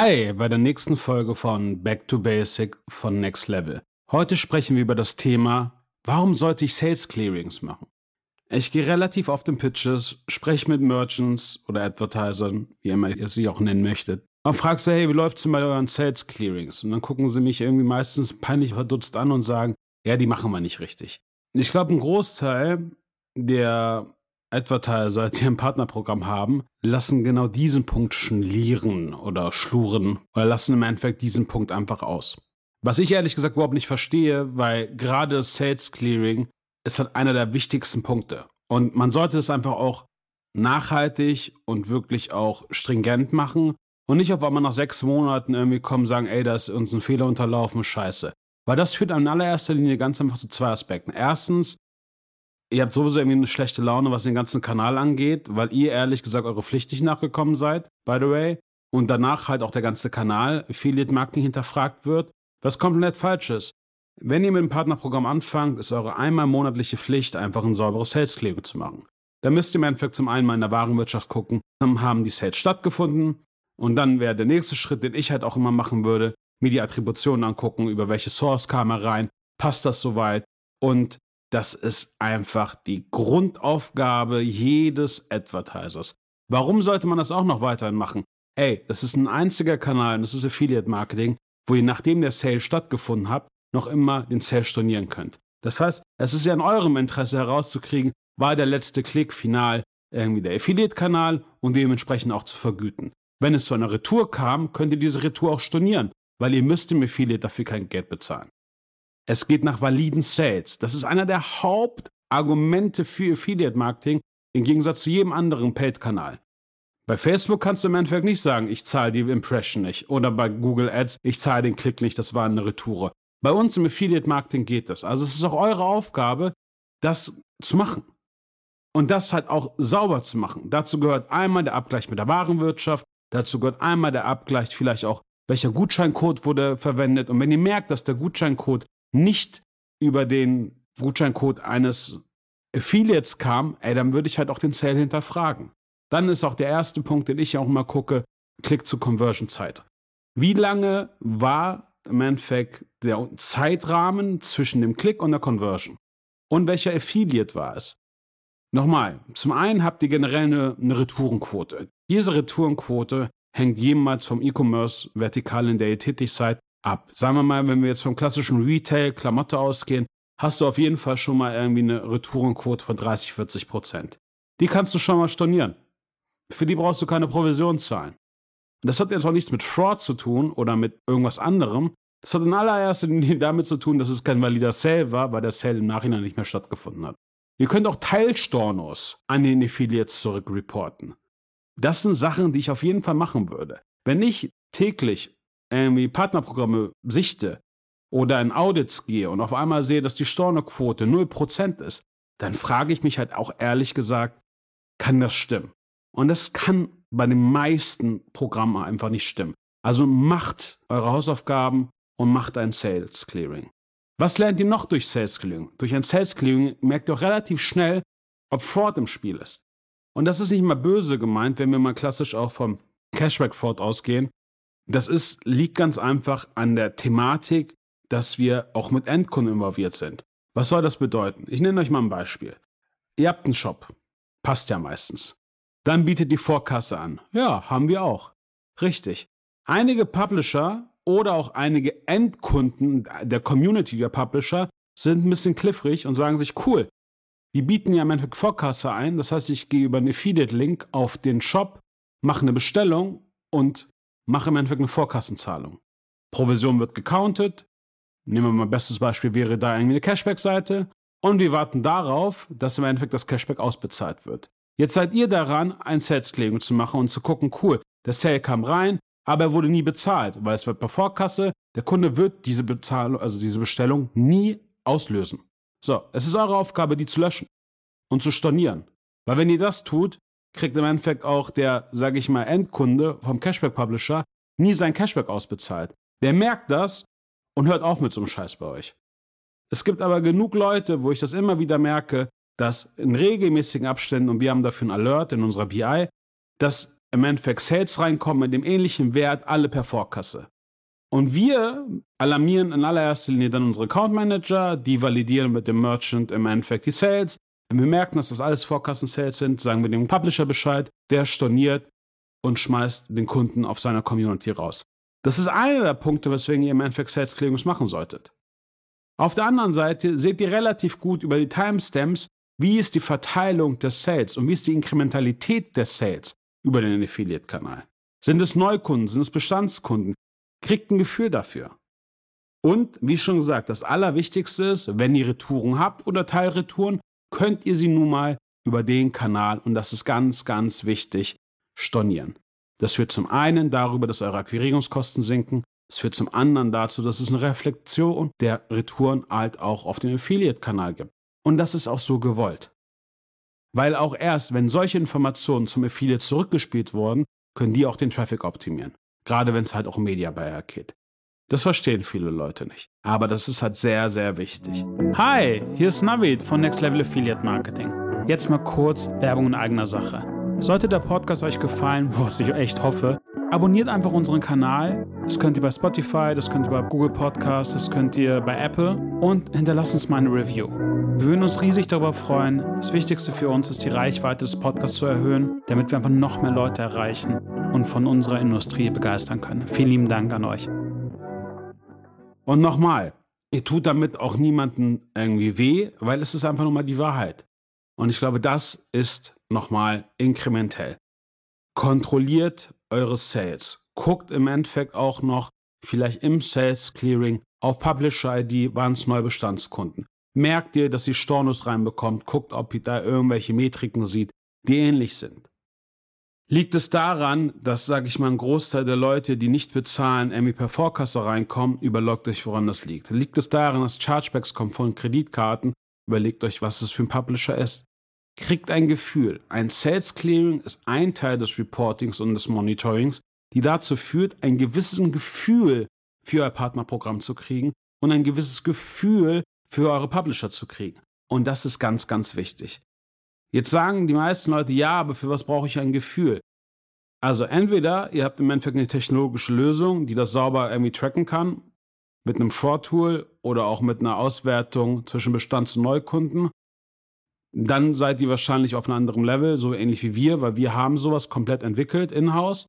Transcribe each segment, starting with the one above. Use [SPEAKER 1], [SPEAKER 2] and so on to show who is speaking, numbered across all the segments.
[SPEAKER 1] Hi, bei der nächsten Folge von Back to Basic von Next Level. Heute sprechen wir über das Thema, warum sollte ich Sales Clearings machen? Ich gehe relativ oft in Pitches, spreche mit Merchants oder Advertisern, wie immer ihr sie auch nennen möchtet, und frage sie, hey, wie läuft's denn bei euren Sales Clearings? Und dann gucken sie mich irgendwie meistens peinlich verdutzt an und sagen, ja, die machen wir nicht richtig. Ich glaube, ein Großteil der Advertiser, die ein Partnerprogramm haben, lassen genau diesen Punkt schlieren oder schluren oder lassen im Endeffekt diesen Punkt einfach aus. Was ich ehrlich gesagt überhaupt nicht verstehe, weil gerade Sales Clearing ist halt einer der wichtigsten Punkte. Und man sollte es einfach auch nachhaltig und wirklich auch stringent machen und nicht auf einmal nach sechs Monaten irgendwie kommen und sagen, ey, da ist uns ein Fehler unterlaufen, scheiße. Weil das führt in allererster Linie ganz einfach zu zwei Aspekten. Erstens, ihr habt sowieso irgendwie eine schlechte Laune, was den ganzen Kanal angeht, weil ihr ehrlich gesagt eure Pflicht nicht nachgekommen seid, by the way. Und danach halt auch der ganze Kanal Affiliate Marketing hinterfragt wird, was komplett falsch ist. Wenn ihr mit dem Partnerprogramm anfangt, ist eure einmal monatliche Pflicht, einfach ein sauberes Sales Clearing zu machen. Da müsst ihr im Endeffekt zum einen mal in der Warenwirtschaft gucken, dann haben die Sales stattgefunden und dann wäre der nächste Schritt, den ich halt auch immer machen würde, mir die Attributionen angucken, über welche Source kam er rein, passt das soweit und das ist einfach die Grundaufgabe jedes Advertisers. Warum sollte man das auch noch weiterhin machen? Ey, das ist ein einziger Kanal und das ist Affiliate Marketing, wo ihr nachdem der Sale stattgefunden hat, noch immer den Sale stornieren könnt. Das heißt, es ist ja in eurem Interesse herauszukriegen, war der letzte Klick final irgendwie der Affiliate-Kanal und dementsprechend auch zu vergüten. Wenn es zu einer Retour kam, könnt ihr diese Retour auch stornieren, weil ihr müsst im Affiliate dafür kein Geld bezahlen. Es geht nach validen Sales. Das ist einer der Hauptargumente für Affiliate Marketing im Gegensatz zu jedem anderen Paid-Kanal. Bei Facebook kannst du im Endeffekt nicht sagen, ich zahle die Impression nicht. Oder bei Google Ads, ich zahle den Klick nicht, das war eine Retour. Bei uns im Affiliate Marketing geht das. Also es ist auch eure Aufgabe, das zu machen. Und das halt auch sauber zu machen. Dazu gehört einmal der Abgleich mit der Warenwirtschaft, dazu gehört einmal der Abgleich vielleicht auch, welcher Gutscheincode wurde verwendet. Und wenn ihr merkt, dass der Gutscheincode nicht über den Gutscheincode eines Affiliates kam, ey, dann würde ich halt auch den Sale hinterfragen. Dann ist auch der erste Punkt, den ich auch mal gucke, Klick zu Conversion-Zeit. Wie lange war im Endeffekt der Zeitrahmen zwischen dem Klick und der Conversion? Und welcher Affiliate war es? Nochmal, zum einen habt ihr generell eine, eine Retourenquote. Diese Retourenquote hängt jemals vom E-Commerce-Vertikal, in der ihr tätig seid, ab. Sagen wir mal, wenn wir jetzt vom klassischen Retail, Klamotte ausgehen, hast du auf jeden Fall schon mal irgendwie eine Retourenquote von 30, 40 Prozent. Die kannst du schon mal stornieren. Für die brauchst du keine Provision zahlen. Und das hat jetzt auch nichts mit Fraud zu tun oder mit irgendwas anderem. Das hat in allererster Linie damit zu tun, dass es kein valider Sale war, weil der Sale im Nachhinein nicht mehr stattgefunden hat. Ihr könnt auch Teilstornos an den Affiliates zurückreporten. Das sind Sachen, die ich auf jeden Fall machen würde. Wenn ich täglich irgendwie Partnerprogramme sichte oder in Audits gehe und auf einmal sehe, dass die Stornoquote 0% ist, dann frage ich mich halt auch ehrlich gesagt, kann das stimmen? Und das kann bei den meisten Programmen einfach nicht stimmen. Also macht eure Hausaufgaben und macht ein Sales Clearing. Was lernt ihr noch durch Sales Clearing? Durch ein Sales Clearing merkt ihr auch relativ schnell, ob Fraud im Spiel ist. Und das ist nicht mal böse gemeint, wenn wir mal klassisch auch vom Cashback Fraud ausgehen. Das ist, liegt ganz einfach an der Thematik, dass wir auch mit Endkunden involviert sind. Was soll das bedeuten? Ich nenne euch mal ein Beispiel. Ihr habt einen Shop. Passt ja meistens. Dann bietet die Vorkasse an. Ja, haben wir auch. Richtig. Einige Publisher oder auch einige Endkunden der Community der Publisher sind ein bisschen kliffrig und sagen sich, cool, die bieten ja im Endeffekt Vorkasse ein. Das heißt, ich gehe über einen Affiliate-Link auf den Shop, mache eine Bestellung und mache im Endeffekt eine Vorkassenzahlung. Provision wird gecountet. Nehmen wir mal bestes Beispiel wäre da irgendwie eine Cashback-Seite. Und wir warten darauf, dass im Endeffekt das Cashback ausbezahlt wird. Jetzt seid ihr daran, ein Sales-Clearing zu machen und zu gucken, cool, der Sale kam rein, aber er wurde nie bezahlt, weil es wird bei Vorkasse, der Kunde wird diese Bezahlung, also diese Bestellung nie auslösen. So, es ist eure Aufgabe, die zu löschen und zu stornieren. Weil wenn ihr das tut, kriegt im Endeffekt auch der, sage ich mal, Endkunde vom Cashback-Publisher nie sein Cashback ausbezahlt. Der merkt das und hört auf mit so einem Scheiß bei euch. Es gibt aber genug Leute, wo ich das immer wieder merke, dass in regelmäßigen Abständen, und wir haben dafür ein Alert in unserer BI, dass im Endeffekt Sales reinkommen mit dem ähnlichen Wert, alle per Vorkasse. Und wir alarmieren in allererster Linie dann unsere Account Manager, die validieren mit dem Merchant im Endeffekt die Sales. Wenn wir merken, dass das alles Vorkassen-Sales sind, sagen wir dem Publisher Bescheid, der storniert und schmeißt den Kunden auf seiner Community raus. Das ist einer der Punkte, weswegen ihr im Endeffekt Sales Clearings machen solltet. Auf der anderen Seite seht ihr relativ gut über die Timestamps, wie ist die Verteilung des Sales und wie ist die Inkrementalität des Sales über den Affiliate-Kanal. Sind es Neukunden, sind es Bestandskunden? Kriegt ein Gefühl dafür. Und wie schon gesagt, das Allerwichtigste ist, wenn ihr Retouren habt oder Teilretouren, könnt ihr sie nun mal über den Kanal, und das ist ganz, ganz wichtig, stornieren. Das führt zum einen darüber, dass eure Akquirierungskosten sinken. Es führt zum anderen dazu, dass es eine Reflexion der Retouren halt auch auf dem Affiliate-Kanal gibt. Und das ist auch so gewollt. Weil auch erst, wenn solche Informationen zum Affiliate zurückgespielt wurden, können die auch den Traffic optimieren. Gerade wenn es halt auch um Media Buyer geht. Das verstehen viele Leute nicht. Aber das ist halt sehr, sehr wichtig.
[SPEAKER 2] Hi, hier ist Navid von Next Level Affiliate Marketing. Jetzt mal kurz Werbung in eigener Sache. Sollte der Podcast euch gefallen, was ich echt hoffe, abonniert einfach unseren Kanal. Das könnt ihr bei Spotify, das könnt ihr bei Google Podcasts, das könnt ihr bei Apple und hinterlasst uns mal eine Review. Wir würden uns riesig darüber freuen. Das Wichtigste für uns ist, die Reichweite des Podcasts zu erhöhen, damit wir einfach noch mehr Leute erreichen und von unserer Industrie begeistern können. Vielen lieben Dank an euch.
[SPEAKER 1] Und nochmal, ihr tut damit auch niemandem irgendwie weh, weil es ist einfach nur mal die Wahrheit. Und ich glaube, das ist nochmal inkrementell. Kontrolliert eure Sales. Guckt im Endeffekt auch noch vielleicht im Sales Clearing auf Publisher ID, waren es Neubestandskunden. Merkt ihr, dass ihr Stornos reinbekommt, guckt, ob ihr da irgendwelche Metriken sieht, die ähnlich sind. Liegt es daran, dass, sage ich mal, ein Großteil der Leute, die nicht bezahlen, irgendwie per Vorkasse reinkommen, überlegt euch, woran das liegt. Liegt es daran, dass Chargebacks kommen von Kreditkarten, überlegt euch, was es für ein Publisher ist. Kriegt ein Gefühl. Ein Sales Clearing ist ein Teil des Reportings und des Monitorings, die dazu führt, ein gewisses Gefühl für euer Partnerprogramm zu kriegen und ein gewisses Gefühl für eure Publisher zu kriegen. Und das ist ganz, ganz wichtig. Jetzt sagen die meisten Leute, ja, aber für was brauche ich ein Gefühl? Also entweder ihr habt im Endeffekt eine technologische Lösung, die das sauber irgendwie tracken kann, mit einem Fraud-Tool oder auch mit einer Auswertung zwischen Bestands- und Neukunden. Dann seid ihr wahrscheinlich auf einem anderen Level, so ähnlich wie wir, weil wir haben sowas komplett entwickelt in-house.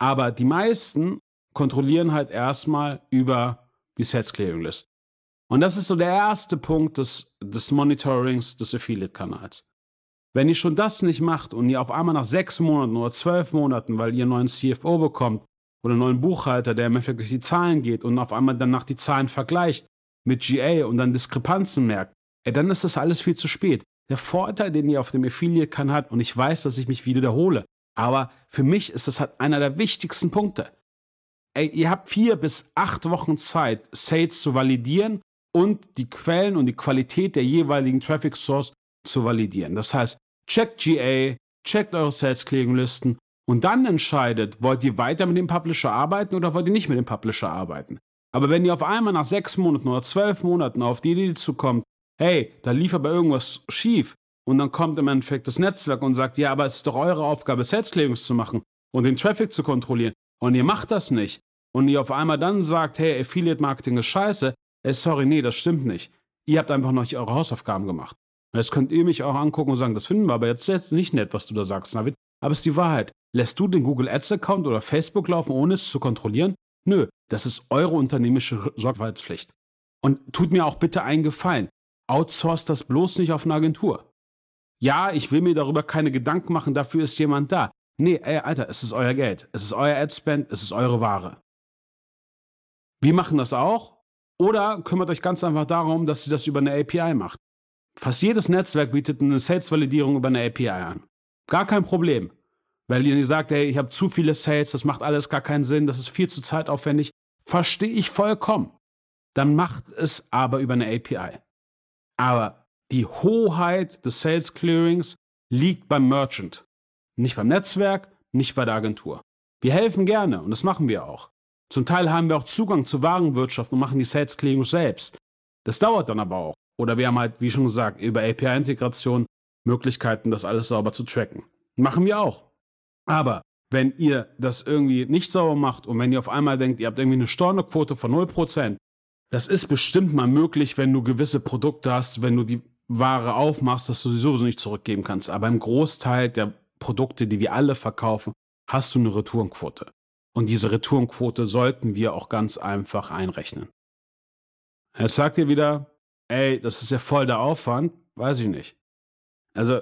[SPEAKER 1] Aber die meisten kontrollieren halt erstmal über die Sets Clearing List. Und das ist so der erste Punkt des, des Monitorings des Affiliate-Kanals. Wenn ihr schon das nicht macht und ihr auf einmal nach sechs Monaten oder zwölf Monaten, weil ihr einen neuen CFO bekommt oder einen neuen Buchhalter, der im Endeffekt die Zahlen geht und auf einmal danach die Zahlen vergleicht mit GA und dann Diskrepanzen merkt, ey, dann ist das alles viel zu spät. Der Vorteil, den ihr auf dem Affiliate-Kanal habt, und ich weiß, dass ich mich wiederhole, aber für mich ist das halt einer der wichtigsten Punkte. Ey, ihr habt vier bis acht Wochen Zeit, Sales zu validieren und die Quellen und die Qualität der jeweiligen Traffic Source zu validieren. Das heißt, checkt GA, checkt eure Sales Clearing Listen und dann entscheidet, wollt ihr weiter mit dem Publisher arbeiten oder wollt ihr nicht mit dem Publisher arbeiten. Aber wenn ihr auf einmal nach sechs Monaten oder zwölf Monaten auf die Idee zukommt, hey, da lief aber irgendwas schief und dann kommt im Endeffekt das Netzwerk und sagt, ja, aber es ist doch eure Aufgabe, Sales Clearings zu machen und den Traffic zu kontrollieren und ihr macht das nicht und ihr auf einmal dann sagt, hey, Affiliate Marketing ist scheiße, ey, sorry, nee, das stimmt nicht. Ihr habt einfach noch nicht eure Hausaufgaben gemacht. Jetzt könnt ihr mich auch angucken und sagen, das finden wir aber jetzt nicht nett, was du da sagst, Navid. Aber es ist die Wahrheit. Lässt du den Google Ads Account oder Facebook laufen, ohne es zu kontrollieren? Nö, das ist eure unternehmerische Sorgfaltspflicht. Und tut mir auch bitte einen Gefallen. Outsource das bloß nicht auf eine Agentur. Ja, ich will mir darüber keine Gedanken machen, dafür ist jemand da. Nee, ey, Alter, es ist euer Geld. Es ist euer Adspend, es ist eure Ware. Wir machen das auch. Oder kümmert euch ganz einfach darum, dass ihr das über eine API macht. Fast jedes Netzwerk bietet eine Sales-Validierung über eine API an. Gar kein Problem. Weil ihr sagt, hey, ich habe zu viele Sales, das macht alles gar keinen Sinn, das ist viel zu zeitaufwendig. Verstehe ich vollkommen. Dann macht es aber über eine API. Aber die Hoheit des Sales Clearings liegt beim Merchant. Nicht beim Netzwerk, nicht bei der Agentur. Wir helfen gerne und das machen wir auch. Zum Teil haben wir auch Zugang zur Warenwirtschaft und machen die Sales Clearings selbst. Das dauert dann aber auch. Oder wir haben halt, wie schon gesagt, über API-Integration Möglichkeiten, das alles sauber zu tracken. Machen wir auch. Aber wenn ihr das irgendwie nicht sauber macht und wenn ihr auf einmal denkt, ihr habt irgendwie eine Stornoquote von 0%, das ist bestimmt mal möglich, wenn du gewisse Produkte hast, wenn du die Ware aufmachst, dass du sie sowieso nicht zurückgeben kannst. Aber im Großteil der Produkte, die wir alle verkaufen, hast du eine Retourenquote. Und diese Retourenquote sollten wir auch ganz einfach einrechnen. Jetzt sagt ihr wieder, ey, das ist ja voll der Aufwand, weiß ich nicht. Also,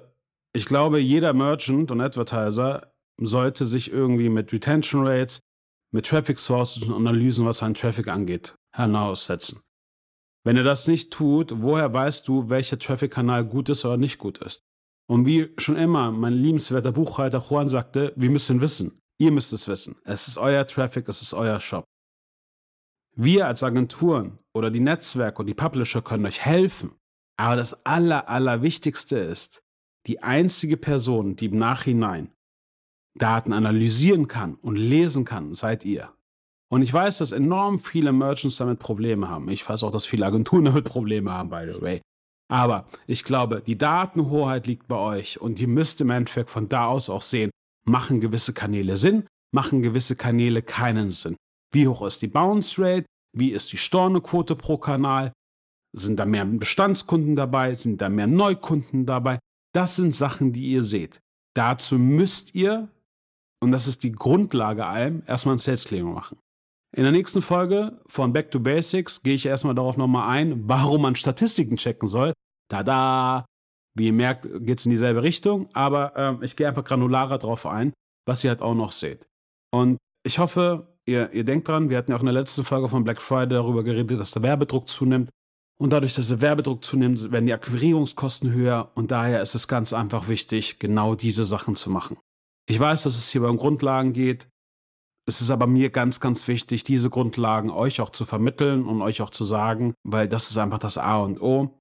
[SPEAKER 1] ich glaube, jeder Merchant und Advertiser sollte sich irgendwie mit Retention Rates, mit Traffic Sources und Analysen, was an Traffic angeht, hinaussetzen. Wenn er das nicht tut, woher weißt du, welcher Traffic-Kanal gut ist oder nicht gut ist? Und wie schon immer mein liebenswerter Buchhalter Juan sagte, wir müssen wissen. Ihr müsst es wissen. Es ist euer Traffic, es ist euer Shop. Wir als Agenturen oder die Netzwerke und die Publisher können euch helfen. Aber das Aller, Allerwichtigste ist, die einzige Person, die im Nachhinein Daten analysieren kann und lesen kann, seid ihr. Und ich weiß, dass enorm viele Merchants damit Probleme haben. Ich weiß auch, dass viele Agenturen damit Probleme haben, by the way. Aber ich glaube, die Datenhoheit liegt bei euch und ihr müsst im Endeffekt von da aus auch sehen, machen gewisse Kanäle Sinn, machen gewisse Kanäle keinen Sinn. Wie hoch ist die Bounce Rate? Wie ist die Stornoquote pro Kanal? Sind da mehr Bestandskunden dabei? Sind da mehr Neukunden dabei? Das sind Sachen, die ihr seht. Dazu müsst ihr, und das ist die Grundlage allem, erstmal ein Sales Clearing machen. In der nächsten Folge von Back to Basics gehe ich erstmal darauf nochmal ein, warum man Statistiken checken soll. Tada! Wie ihr merkt, geht es in dieselbe Richtung, aber äh, ich gehe einfach granularer drauf ein, was ihr halt auch noch seht. Und ich hoffe, ihr, ihr denkt dran, wir hatten ja auch in der letzten Folge von Black Friday darüber geredet, dass der Werbedruck zunimmt. Und dadurch, dass der Werbedruck zunimmt, werden die Akquirierungskosten höher und daher ist es ganz einfach wichtig, genau diese Sachen zu machen. Ich weiß, dass es hier um Grundlagen geht. Es ist aber mir ganz, ganz wichtig, diese Grundlagen euch auch zu vermitteln und euch auch zu sagen, weil das ist einfach das A und O.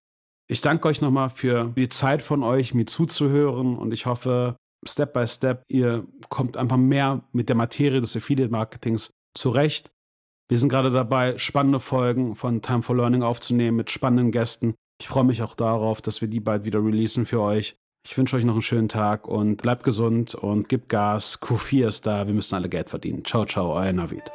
[SPEAKER 1] Ich danke euch nochmal für die Zeit von euch, mir zuzuhören und ich hoffe, Step by Step, ihr kommt einfach mehr mit der Materie des Affiliate Marketings zurecht. Wir sind gerade dabei, spannende Folgen von Time for Learning aufzunehmen mit spannenden Gästen. Ich freue mich auch darauf, dass wir die bald wieder releasen für euch. Ich wünsche euch noch einen schönen Tag und bleibt gesund und gebt Gas. Q4 ist da, wir müssen alle Geld verdienen. Ciao, ciao, euer Navid.